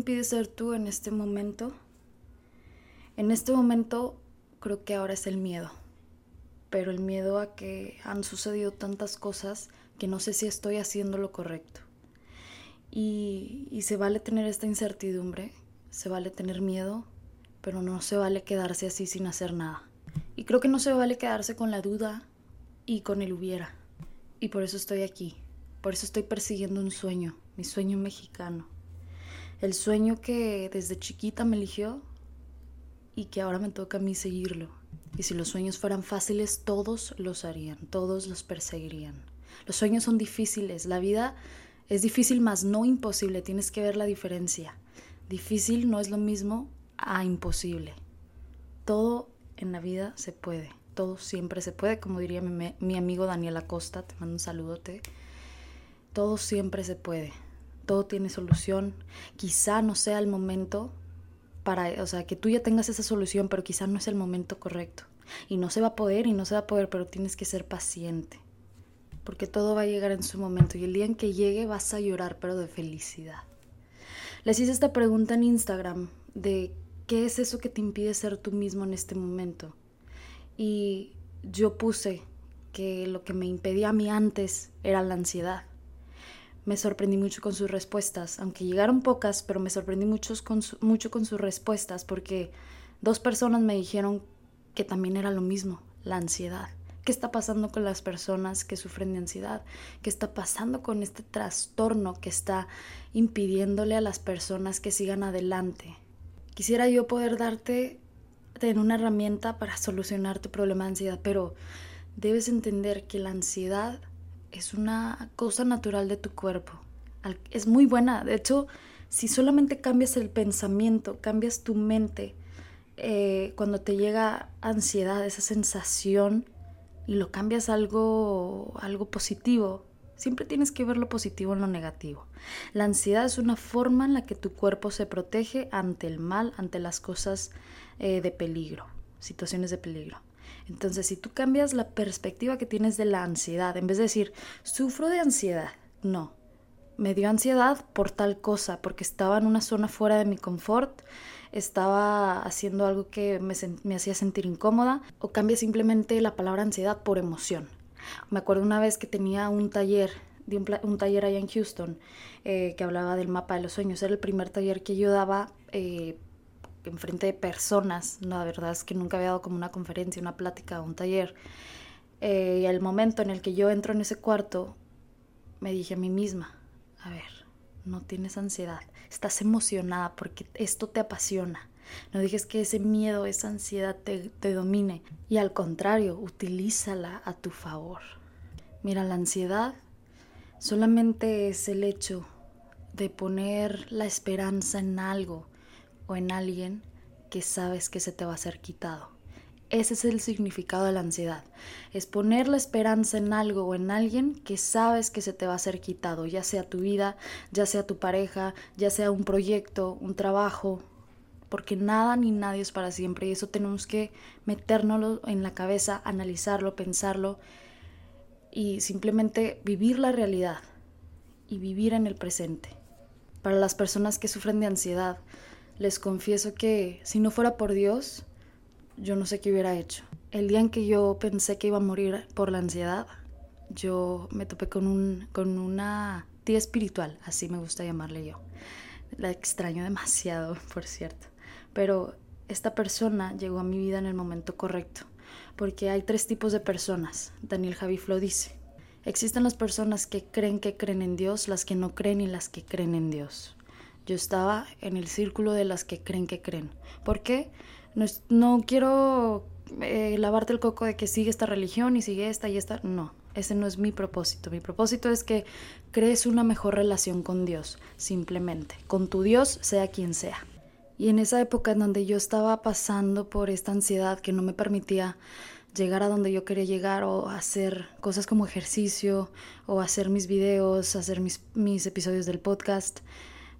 Impide ser tú en este momento? En este momento creo que ahora es el miedo, pero el miedo a que han sucedido tantas cosas que no sé si estoy haciendo lo correcto. Y, y se vale tener esta incertidumbre, se vale tener miedo, pero no se vale quedarse así sin hacer nada. Y creo que no se vale quedarse con la duda y con el hubiera. Y por eso estoy aquí, por eso estoy persiguiendo un sueño, mi sueño mexicano el sueño que desde chiquita me eligió y que ahora me toca a mí seguirlo. Y si los sueños fueran fáciles, todos los harían, todos los perseguirían. Los sueños son difíciles, la vida es difícil, mas no imposible, tienes que ver la diferencia. Difícil no es lo mismo a imposible. Todo en la vida se puede, todo siempre se puede, como diría mi, mi amigo Daniel Acosta, te mando un saludote. Todo siempre se puede todo tiene solución. Quizá no sea el momento para, o sea, que tú ya tengas esa solución, pero quizá no es el momento correcto. Y no se va a poder y no se va a poder, pero tienes que ser paciente. Porque todo va a llegar en su momento y el día en que llegue vas a llorar, pero de felicidad. Les hice esta pregunta en Instagram de qué es eso que te impide ser tú mismo en este momento. Y yo puse que lo que me impedía a mí antes era la ansiedad me sorprendí mucho con sus respuestas, aunque llegaron pocas, pero me sorprendí mucho con, mucho con sus respuestas porque dos personas me dijeron que también era lo mismo, la ansiedad. ¿Qué está pasando con las personas que sufren de ansiedad? ¿Qué está pasando con este trastorno que está impidiéndole a las personas que sigan adelante? Quisiera yo poder darte en una herramienta para solucionar tu problema de ansiedad, pero debes entender que la ansiedad es una cosa natural de tu cuerpo. Es muy buena. De hecho, si solamente cambias el pensamiento, cambias tu mente, eh, cuando te llega ansiedad, esa sensación, y lo cambias algo, algo positivo, siempre tienes que ver lo positivo en lo negativo. La ansiedad es una forma en la que tu cuerpo se protege ante el mal, ante las cosas eh, de peligro, situaciones de peligro. Entonces, si tú cambias la perspectiva que tienes de la ansiedad, en vez de decir, sufro de ansiedad, no, me dio ansiedad por tal cosa, porque estaba en una zona fuera de mi confort, estaba haciendo algo que me, hacía sentir incómoda, o cambia simplemente la palabra ansiedad por emoción. Me acuerdo una vez que tenía un taller, de un, taller allá en Houston, eh, que hablaba del mapa de los sueños. Era el primer taller que yo daba eh, enfrente de personas, la verdad es que nunca había dado como una conferencia, una plática, un taller. Eh, y al momento en el que yo entro en ese cuarto, me dije a mí misma, a ver, no tienes ansiedad, estás emocionada porque esto te apasiona. No dejes que ese miedo, esa ansiedad te, domine. Y al contrario, utilízala a tu favor. Mira, la ansiedad solamente es el hecho de poner la esperanza en algo o en alguien que sabes que se te va a ser quitado. Ese es el significado de la ansiedad. Es poner la esperanza en algo o en alguien que sabes que se te va a ser quitado, ya sea tu vida, ya sea tu pareja, ya sea un proyecto, un trabajo, porque nada ni nadie es para siempre y eso tenemos que metérnoslo en la cabeza, analizarlo, pensarlo y simplemente vivir la realidad y vivir en el presente. Para las personas que sufren de ansiedad, les confieso que si no fuera por Dios, yo no sé qué hubiera hecho. El día en que yo pensé que iba a morir por la ansiedad, yo me topé con, un, con una tía espiritual, así me gusta llamarle yo. La extraño demasiado, por cierto. Pero esta persona llegó a mi vida en el momento correcto, porque hay tres tipos de personas. Daniel Javi lo dice. Existen las personas que creen que creen en Dios, las que no creen y las que creen en Dios. Yo estaba en el círculo de las que creen que creen. ¿Por qué? No, quiero eh, lavarte el coco de que sigue esta religión y sigue esta y esta. No, ese no es mi propósito. Mi propósito es que crees una mejor relación con Dios, simplemente, con tu Dios, sea quien sea. Y en esa época en donde yo estaba pasando por esta ansiedad que no me permitía llegar a donde yo quería llegar o hacer cosas como ejercicio o hacer mis videos, hacer mis, mis episodios del podcast,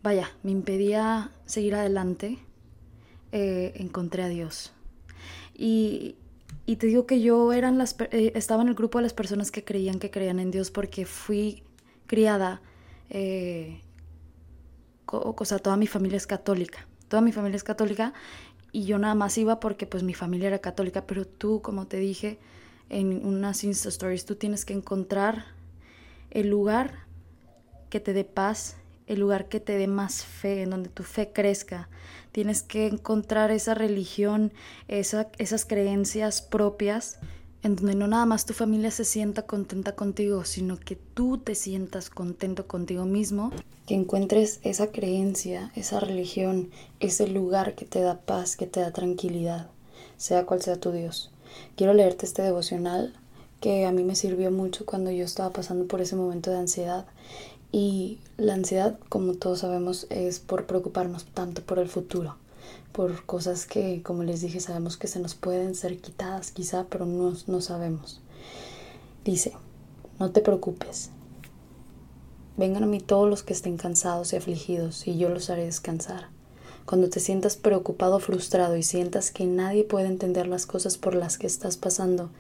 vaya, me impedía seguir adelante, eh, encontré a Dios. Y, y, te digo que yo eran las, eh, estaba en el grupo de las personas que creían que creían en Dios porque fui criada, eh, o sea, toda mi familia es católica, toda mi familia es católica y yo nada más iba porque pues mi familia era católica, pero tú, como te dije en unas Insta Stories, tú tienes que encontrar el lugar que te dé paz, el lugar que te dé más fe, en donde tu fe crezca. Tienes que encontrar esa religión, esas creencias propias en donde no nada más tu familia se sienta contenta contigo, sino que tú te sientas contento contigo mismo, que encuentres esa creencia, esa religión, ese lugar que te da paz, que te da tranquilidad, sea cual sea tu Dios. Quiero leerte este devocional que a mí me sirvió mucho cuando yo estaba pasando por ese momento de ansiedad. Y la ansiedad, como todos sabemos, es por preocuparnos tanto por el futuro por cosas que, como les dije, sabemos que se nos pueden ser quitadas quizá, pero no, no sabemos. Dice, no te preocupes. Vengan a mí todos los que estén cansados y afligidos, y yo los haré descansar. Cuando te sientas preocupado frustrado y sientas que nadie puede entender las cosas por las que estás pasando,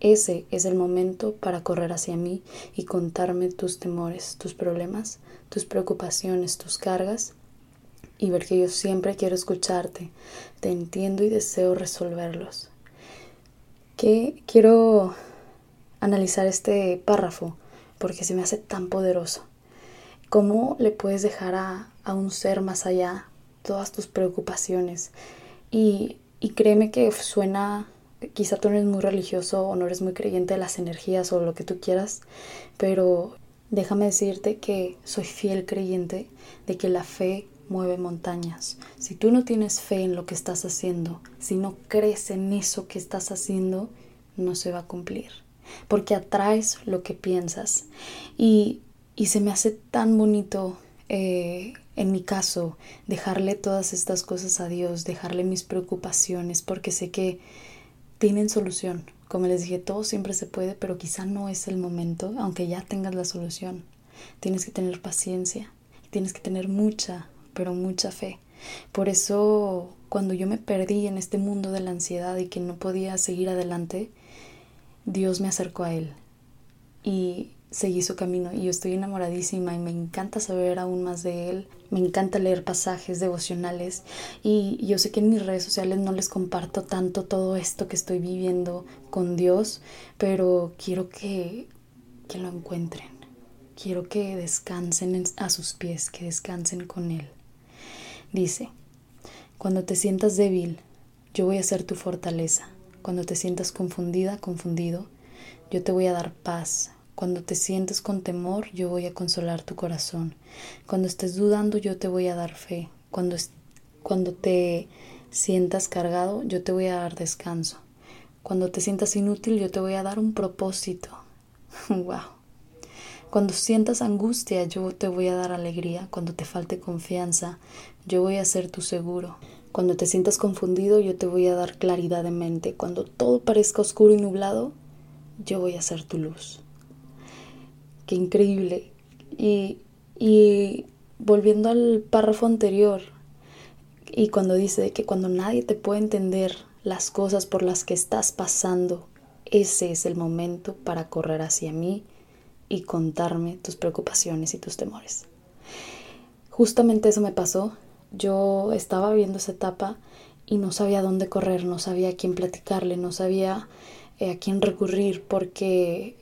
ese es el momento para correr hacia mí y contarme tus temores, tus problemas, tus preocupaciones, tus cargas y ver que yo siempre quiero escucharte, te entiendo y deseo resolverlos. Que quiero analizar este párrafo porque se me hace tan poderoso. ¿Cómo le puedes dejar a, a un ser más allá todas tus preocupaciones? Y, y créeme que suena, quizá tú no eres muy religioso o no eres muy creyente de las energías o lo que tú quieras, pero déjame decirte que soy fiel creyente de que la fe mueve montañas. Si tú no tienes fe en lo que estás haciendo, si no crees en eso que estás haciendo, no se va a cumplir. Porque atraes lo que piensas. Y, y se me hace tan bonito, eh, en mi caso, dejarle todas estas cosas a Dios, dejarle mis preocupaciones, porque sé que tienen solución. Como les dije, todo siempre se puede, pero quizá no es el momento, aunque ya tengas la solución. Tienes que tener paciencia, tienes que tener mucha, pero mucha fe. Por eso cuando yo me perdí en este mundo de la ansiedad y que no podía seguir adelante, Dios me acercó a Él y seguí su camino y yo estoy enamoradísima y me encanta saber aún más de Él, me encanta leer pasajes devocionales y yo sé que en mis redes sociales no les comparto tanto todo esto que estoy viviendo con Dios, pero quiero que, que lo encuentren, quiero que descansen a sus pies, que descansen con Él. Dice, cuando te sientas débil, yo voy a ser tu fortaleza. Cuando te sientas confundida, confundido, yo te voy a dar paz. Cuando te sientes con temor, yo voy a consolar tu corazón. Cuando estés dudando, yo te voy a dar fe. Cuando, cuando te sientas cargado, yo te voy a dar descanso. Cuando te sientas inútil, yo te voy a dar un propósito. wow. Cuando sientas angustia, yo te voy a dar alegría. Cuando te falte confianza, yo voy a ser tu seguro. Cuando te sientas confundido, yo te voy a dar claridad de mente. Cuando todo parezca oscuro y nublado, yo voy a ser tu luz. Qué increíble. Y, y volviendo al párrafo anterior, y cuando dice que cuando nadie te puede entender las cosas por las que estás pasando, ese es el momento para correr hacia mí y contarme tus preocupaciones y tus temores. Justamente eso me pasó. Yo estaba viviendo esa etapa y no sabía dónde correr, no sabía a quién platicarle, no sabía eh, a quién recurrir porque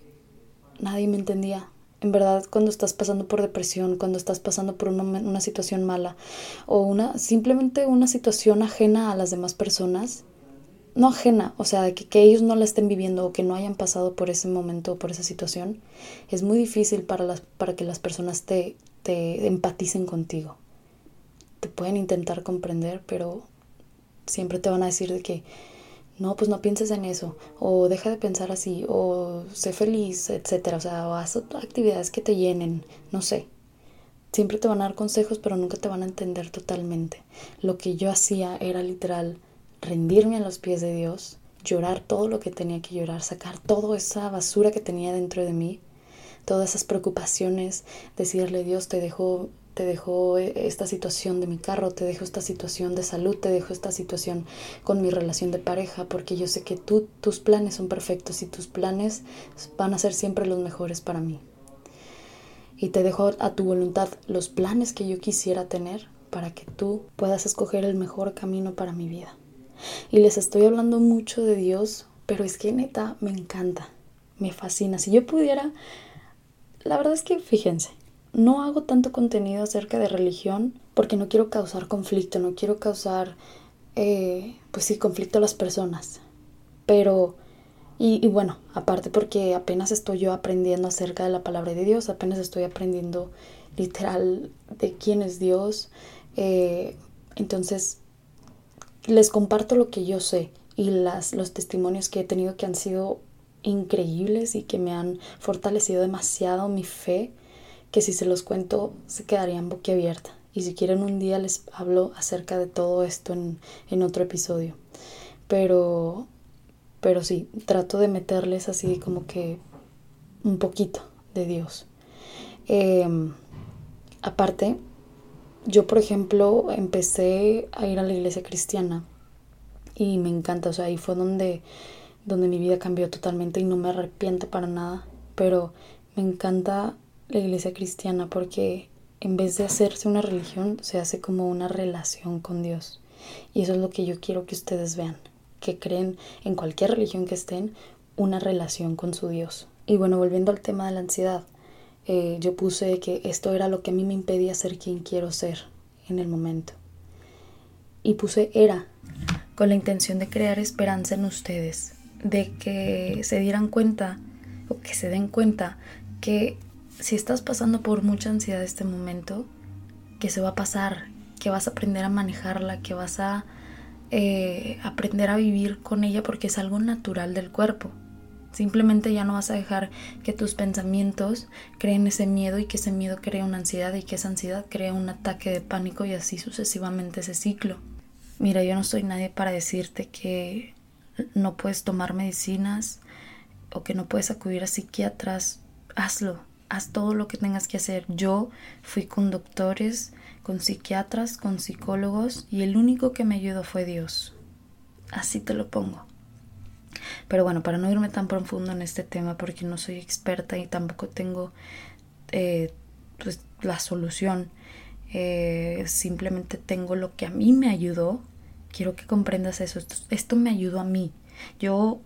nadie me entendía. En verdad, cuando estás pasando por depresión, cuando estás pasando por una, una situación mala o una simplemente una situación ajena a las demás personas, no ajena, o sea, que, que, ellos no la estén viviendo o que no hayan pasado por ese momento o por esa situación, es muy difícil para, las, para que las personas te, te empaticen contigo. Te pueden intentar comprender, pero siempre te van a decir de que no, pues no pienses en eso, o deja de pensar así, o sé feliz, etcétera, o sea, o haz actividades que te llenen, no sé. Siempre te van a dar consejos, pero nunca te van a entender totalmente. Lo que yo hacía era literal rendirme a los pies de Dios, llorar todo lo que tenía que llorar, sacar toda esa basura que tenía dentro de mí, todas esas preocupaciones, decirle Dios, te dejo te dejo eh, esta situación de mi carro, te dejo esta situación de salud, te dejo esta situación con mi relación de pareja, porque yo sé que tú, tus planes son perfectos y tus planes van a ser siempre los mejores para mí. Y te dejo a tu voluntad los planes que yo quisiera tener para que tú puedas escoger el mejor camino para mi vida. Y les estoy hablando mucho de Dios, pero es que neta me encanta, me fascina. Si yo pudiera, la verdad es que fíjense, no hago tanto contenido acerca de religión porque no quiero causar conflicto, no quiero causar, eh, pues sí, conflicto a las personas. Pero, y, bueno, aparte porque apenas estoy yo aprendiendo acerca de la palabra de Dios, apenas estoy aprendiendo literal de quién es Dios. Eh, entonces, les comparto lo que yo sé y las, los testimonios que he tenido que han sido increíbles y que me han fortalecido demasiado mi fe que si se los cuento se quedarían boquiabierta. Y si quieren un día les hablo acerca de todo esto en, otro episodio. Pero, pero sí, trato de meterles así como que un poquito de Dios. Em, aparte, yo por ejemplo empecé a ir a la iglesia cristiana y me encanta, o sea, ahí fue donde, donde mi vida cambió totalmente y no me arrepiento para nada, pero me encanta la iglesia cristiana porque en vez de hacerse una religión, se hace como una relación con Dios. Y eso es lo que yo quiero que ustedes vean, que creen en cualquier religión que estén, una relación con su Dios. Y bueno, volviendo al tema de la ansiedad, eh, yo puse que esto era lo que a mí me impedía ser quien quiero ser en el momento. Y puse era, con la intención de crear esperanza en ustedes, de que se dieran cuenta o que se den cuenta que si estás pasando por mucha ansiedad este momento, que se va a pasar, que vas a aprender a manejarla, que vas a eh, aprender a vivir con ella porque es algo natural del cuerpo. Simplemente ya no vas a dejar que tus pensamientos creen ese miedo y que ese miedo crea una ansiedad y que esa ansiedad crea un ataque de pánico y así sucesivamente ese ciclo. Mira, yo no soy nadie para decirte que no puedes tomar medicinas o que no puedes acudir a psiquiatras. Hazlo, haz todo lo que tengas que hacer. Yo fui con doctores, con psiquiatras, con psicólogos y el único que me ayudó fue Dios. Así te lo pongo. Pero bueno, para no irme tan profundo en este tema, porque no soy experta y tampoco tengo eh, pues, la solución, eh, simplemente tengo lo que a mí me ayudó. Quiero que comprendas eso. esto me ayudó a mí. Yo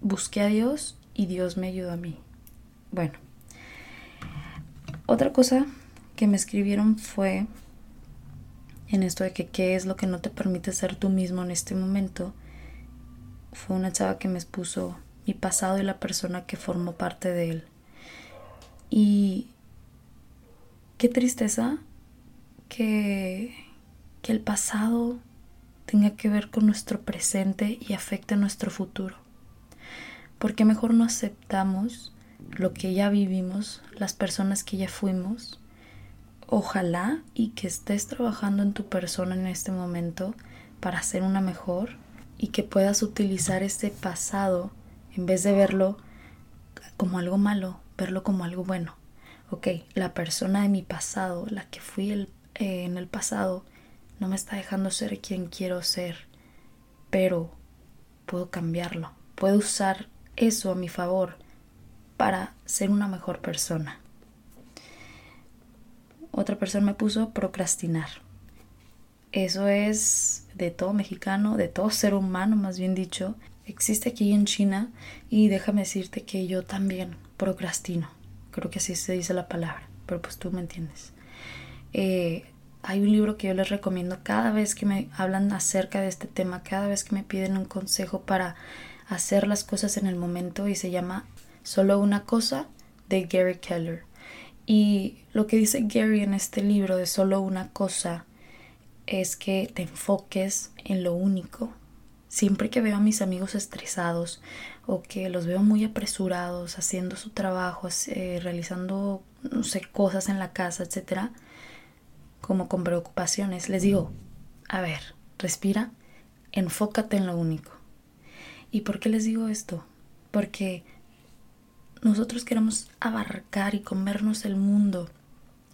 busqué a Dios y Dios me ayudó a mí. Bueno, otra cosa que me escribieron fue en esto de que qué es lo que no te permite ser tú mismo en este momento. Fue una chava que me expuso mi pasado y la persona que formó parte de él. Y qué tristeza que, que el pasado tenga que ver con nuestro presente y afecte nuestro futuro. Porque mejor no aceptamos lo que ya vivimos, las personas que ya fuimos. Ojalá y que estés trabajando en tu persona en este momento para ser una mejor y que puedas utilizar este pasado en vez de verlo como algo malo, verlo como algo bueno. Ok, la persona de mi pasado, la que fui eh, en el pasado, no me está dejando ser quien quiero ser, pero puedo cambiarlo, puedo usar eso a mi favor para ser una mejor persona. Otra persona me puso procrastinar. Eso es de todo mexicano, de todo ser humano más bien dicho. Existe aquí en China y déjame decirte que yo también procrastino. Creo que así se dice la palabra, pero pues tú me entiendes. Eh, hay un libro que yo les recomiendo cada vez que me hablan acerca de este tema, cada vez que me piden un consejo para hacer las cosas en el momento y se llama Solo una cosa de Gary Keller. Y lo que dice Gary en este libro de Solo una cosa es que te enfoques en lo único. siempre que veo a mis amigos estresados o que los veo muy apresurados haciendo su trabajo, eh, realizando, no sé, cosas en la casa, etcétera, como con preocupaciones, les digo, a ver, respira, enfócate en lo único. ¿Y por qué les digo esto? Porque nosotros queremos abarcar y comernos el mundo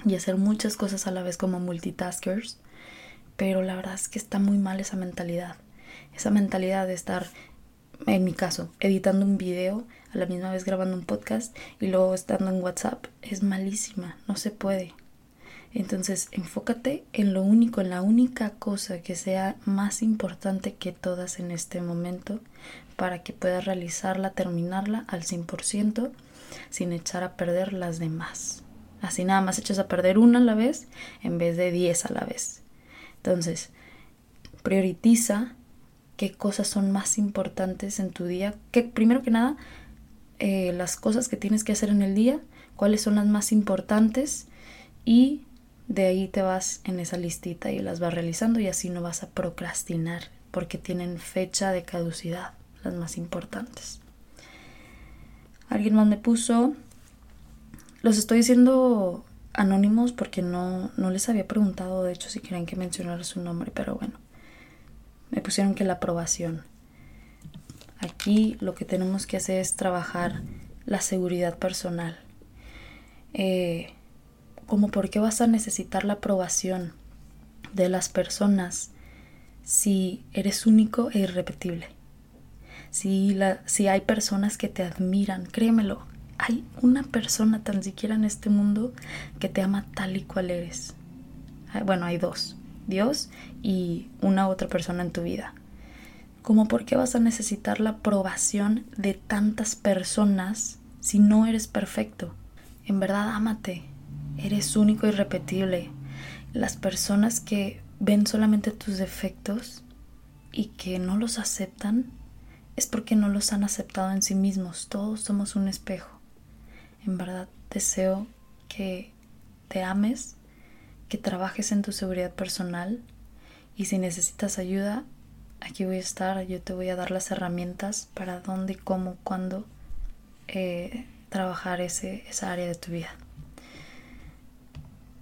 y hacer muchas cosas a la vez como multitaskers, pero la verdad es que está muy mal esa mentalidad. Esa mentalidad de estar, en mi caso, editando un video, a la misma vez grabando un podcast y luego estando en WhatsApp, es malísima, no se puede. Entonces, enfócate en lo único, en la única cosa que sea más importante que todas en este momento para que puedas realizarla, terminarla al 100% sin echar a perder las demás. Así nada más echas a perder una a la vez en vez de 10 a la vez. Entonces, prioritiza qué cosas son más importantes en tu día. Que primero que nada, eh, las cosas que tienes que hacer en el día, cuáles son las más importantes y de ahí te vas en esa listita y las vas realizando y así no vas a procrastinar porque tienen fecha de caducidad, las más importantes. Alguien más me puso, los estoy diciendo anónimos porque no, no les había preguntado, de hecho, si quieren que mencionara su nombre, pero bueno, me pusieron que la aprobación. Aquí lo que tenemos que hacer es trabajar la seguridad personal. Eh, como por qué vas a necesitar la aprobación de las personas si eres único e irrepetible. Si, la, si hay personas que te admiran, créemelo, hay una persona tan siquiera en este mundo que te ama tal y cual eres. Ah, bueno, hay dos, Dios y una otra persona en tu vida. Como por qué vas a necesitar la aprobación de tantas personas si no eres perfecto. En verdad, ámate, Eres único y repetible. Las personas que ven solamente tus defectos y que no los aceptan es porque no los han aceptado en sí mismos. Todos somos un espejo. En verdad deseo que te ames, que trabajes en tu seguridad personal y si necesitas ayuda, aquí voy a estar. Yo te voy a dar las herramientas para dónde, cómo, cuándo eh, trabajar ese, esa área de tu vida.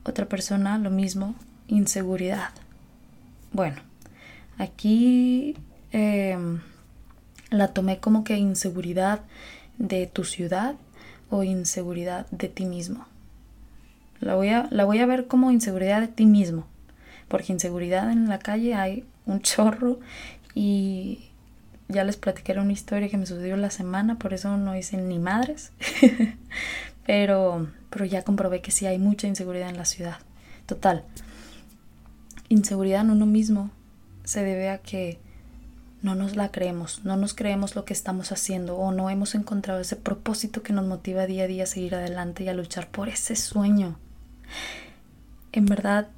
Otra persona, lo mismo, inseguridad. Bueno, aquí em, la tomé como que inseguridad de tu ciudad o inseguridad de ti mismo. La voy, a, la voy a ver como inseguridad de ti mismo, porque inseguridad en la calle hay un chorro y ya les platicaré una historia que me sucedió la semana, por eso no hice ni madres. pero, pero ya comprobé que sí hay mucha inseguridad en la ciudad. Total. Inseguridad en uno mismo se debe a que no nos la creemos, no nos creemos lo que estamos haciendo o no hemos encontrado ese propósito que nos motiva día a día a seguir adelante y a luchar por ese sueño. En verdad,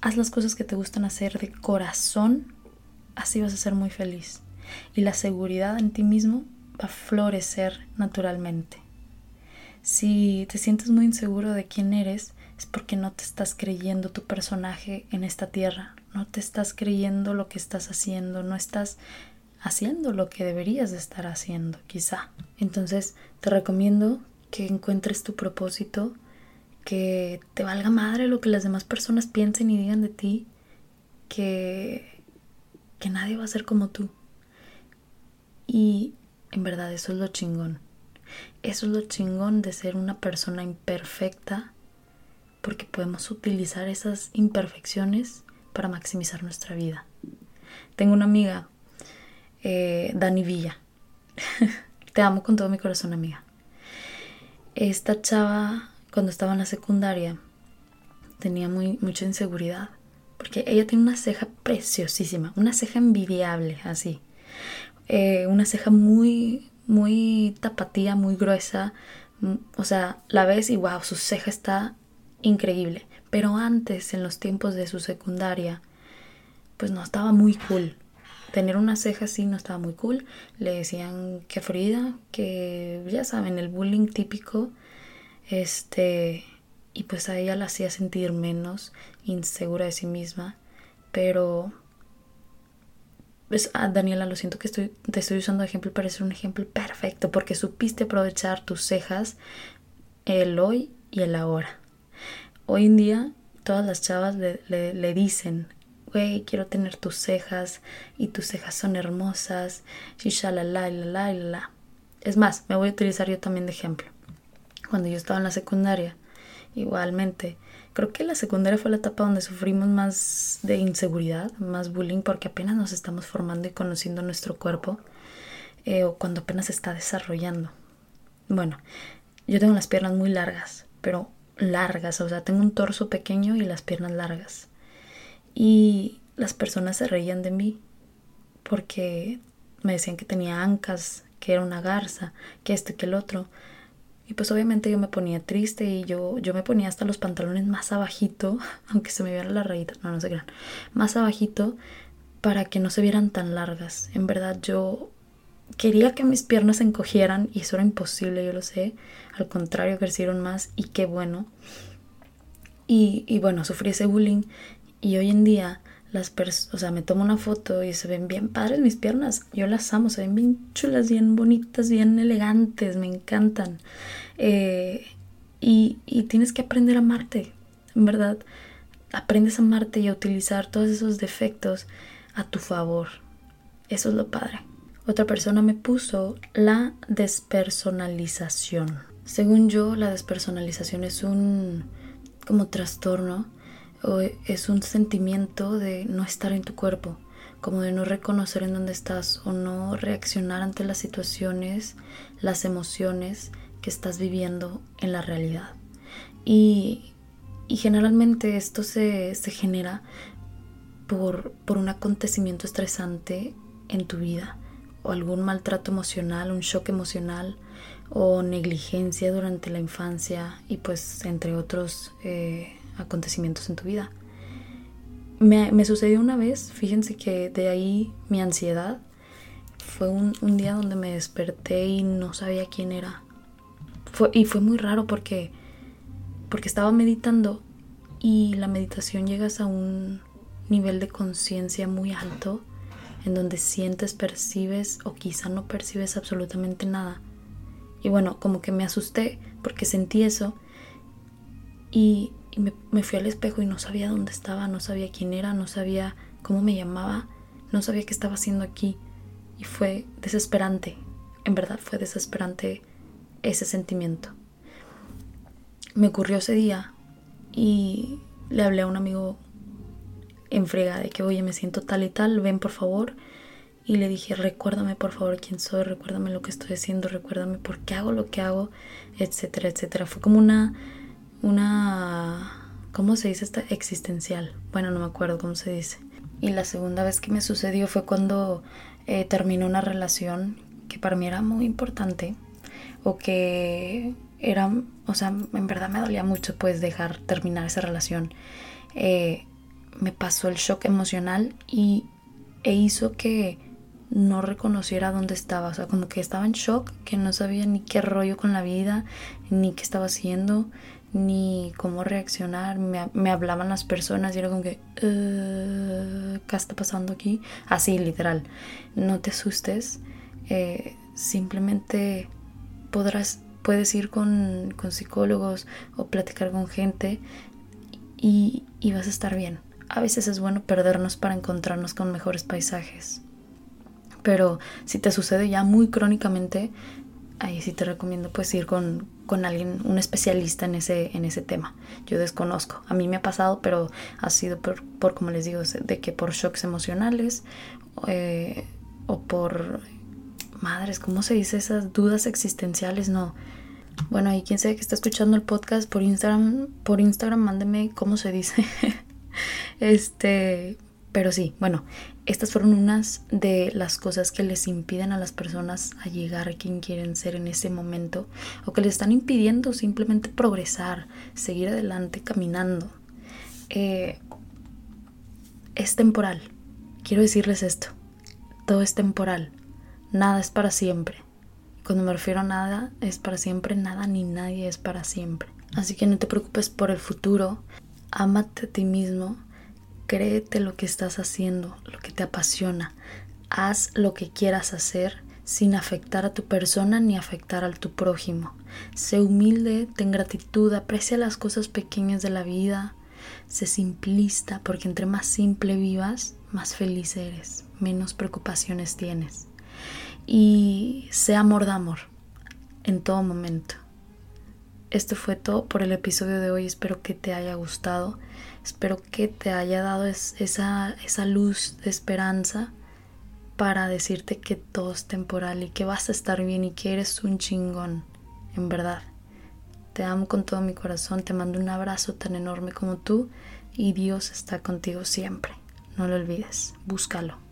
haz las cosas que te gustan hacer de corazón, así vas a ser muy feliz. Y la seguridad en ti mismo va a florecer naturalmente. Si te sientes muy inseguro de quién eres, es porque no te estás creyendo tu personaje en esta tierra, no te estás creyendo lo que estás haciendo, no estás haciendo lo que deberías de estar haciendo, quizá. Entonces, te recomiendo que encuentres tu propósito, que te valga madre lo que las demás personas piensen y digan de ti, que que nadie va a ser como tú. Y en verdad eso es lo chingón. Eso es lo chingón de ser una persona imperfecta porque podemos utilizar esas imperfecciones para maximizar nuestra vida. Tengo una amiga, eh, Dani Villa. Te amo con todo mi corazón, amiga. Esta chava, cuando estaba en la secundaria, tenía muy, mucha inseguridad. Porque ella tiene una ceja preciosísima, una ceja envidiable, así. Eh, una ceja muy, muy tapatía, muy gruesa. Mm, o sea, la ves y wow, su ceja está increíble. Pero antes, en los tiempos de su secundaria, pues no estaba muy cool. Tener una ceja así no estaba muy cool. Le decían que Frida, que ya saben, el bullying típico. Este, y pues a ella la hacía sentir menos insegura de sí misma, pero pues, ah, Daniela, lo siento que estoy, te estoy usando ejemplo, pero es un ejemplo perfecto porque supiste aprovechar tus cejas el hoy y el ahora. Hoy en día todas las chavas le, le, dicen, güey, quiero tener tus cejas y tus cejas son hermosas, y la la la la. Es más, me voy a utilizar yo también de ejemplo. Cuando yo estaba en la secundaria, igualmente, creo que la secundaria fue la etapa donde sufrimos más de inseguridad, más bullying, porque apenas nos estamos formando y conociendo nuestro cuerpo, eh, o cuando apenas se está desarrollando. Bueno, yo tengo las piernas muy largas, pero largas, o sea, tengo un torso pequeño y las piernas largas. Y las personas se reían de mí porque me decían que tenía ancas, que era una garza, que esto que el otro. Y pues obviamente yo me ponía triste y yo, yo me ponía hasta los pantalones más abajito, aunque se me viera la rayita, no, no se crean, más abajito para que no se vieran tan largas. En verdad yo quería que mis piernas se encogieran y eso era imposible, yo lo sé. Al contrario, crecieron más y qué bueno. Y, y bueno, sufrí ese bullying y hoy en día las personas, o sea, me tomo una foto y se ven bien padres mis piernas. Yo las amo, se ven bien chulas, bien bonitas, bien elegantes, me encantan. Eh, y, y tienes que aprender a amarte, en verdad. Aprendes a amarte y a utilizar todos esos defectos a tu favor. Eso es lo padre. Otra persona me puso la despersonalización. Según yo, la despersonalización es un como trastorno o es un sentimiento de no estar en tu cuerpo, como de no reconocer en dónde estás o no reaccionar ante las situaciones, las emociones que estás viviendo en la realidad. Y, generalmente esto se, se genera por, por un acontecimiento estresante en tu vida o algún maltrato emocional, un shock emocional o negligencia durante la infancia y pues entre otros eh, acontecimientos en tu vida. Me, sucedió una vez, fíjense que de ahí mi ansiedad fue un, día donde me desperté y no sabía quién era. Y fue muy raro porque, porque estaba meditando y la meditación llegas a un nivel de conciencia muy alto en donde sientes, percibes o quizá no percibes absolutamente nada. Y bueno, como que me asusté porque sentí eso y, me, fui al espejo y no sabía dónde estaba, no sabía quién era, no sabía cómo me llamaba, no sabía qué estaba haciendo aquí. Y fue desesperante, en verdad fue desesperante ese sentimiento. Me ocurrió ese día y le hablé a un amigo en frega de que, oye, me siento tal y tal, ven por favor. Y le dije, recuérdame por favor quién soy, recuérdame lo que estoy haciendo, recuérdame por qué hago lo que hago, etcétera, etcétera. Fue como una, una, ¿cómo se dice esta? Existencial. Bueno, no me acuerdo cómo se dice. Y la segunda vez que me sucedió fue cuando eh, terminé una relación que para mí era muy importante o que era, o sea, en verdad me dolía mucho pues dejar terminar esa relación. Eh, me pasó el shock emocional y, e hizo que no reconociera dónde estaba. O sea, como que estaba en shock, que no sabía ni qué rollo con la vida, ni qué estaba haciendo, ni cómo reaccionar. Me, hablaban las personas y era como que, ¿qué está pasando aquí? Así, literal. No te asustes. Eh, simplemente podrás, puedes ir con, con, psicólogos o platicar con gente y, y vas a estar bien a veces es bueno perdernos para encontrarnos con mejores paisajes. Pero si te sucede ya muy crónicamente, ahí sí te recomiendo pues ir con, con alguien, un especialista en ese, en ese tema. Yo desconozco. A mí me ha pasado, pero ha sido por, por como les digo, de que por shocks emocionales eh, o por madres, ¿cómo se dice? Esas dudas existenciales, no. Bueno, y quien sea que está escuchando el podcast por Instagram, por Instagram, mándeme cómo se dice. Este, pero sí, bueno, estas fueron unas de las cosas que les impiden a las personas a llegar a quien quieren ser en ese momento o que les están impidiendo simplemente progresar, seguir adelante caminando. Eh, es temporal. Quiero decirles esto. Todo es temporal. Nada es para siempre. Cuando me refiero a nada es para siempre, nada ni nadie es para siempre. Así que no te preocupes por el futuro. Ámate a ti mismo créete lo que estás haciendo, lo que te apasiona, Haz lo que quieras hacer sin afectar a tu persona ni afectar al tu prójimo. Sé humilde, ten gratitud, aprecia las cosas pequeñas de la vida, sé simplista, porque entre más simple vivas, más feliz eres, menos preocupaciones tienes. Y sé amor de amor en todo momento. Esto fue todo por el episodio de hoy. Espero que te haya gustado. Espero que te haya dado esa, esa luz de esperanza para decirte que todo es temporal y que vas a estar bien y que eres un chingón, en verdad. Te amo con todo mi corazón, te mando un abrazo tan enorme como tú y Dios está contigo siempre. No lo olvides, búscalo.